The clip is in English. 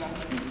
long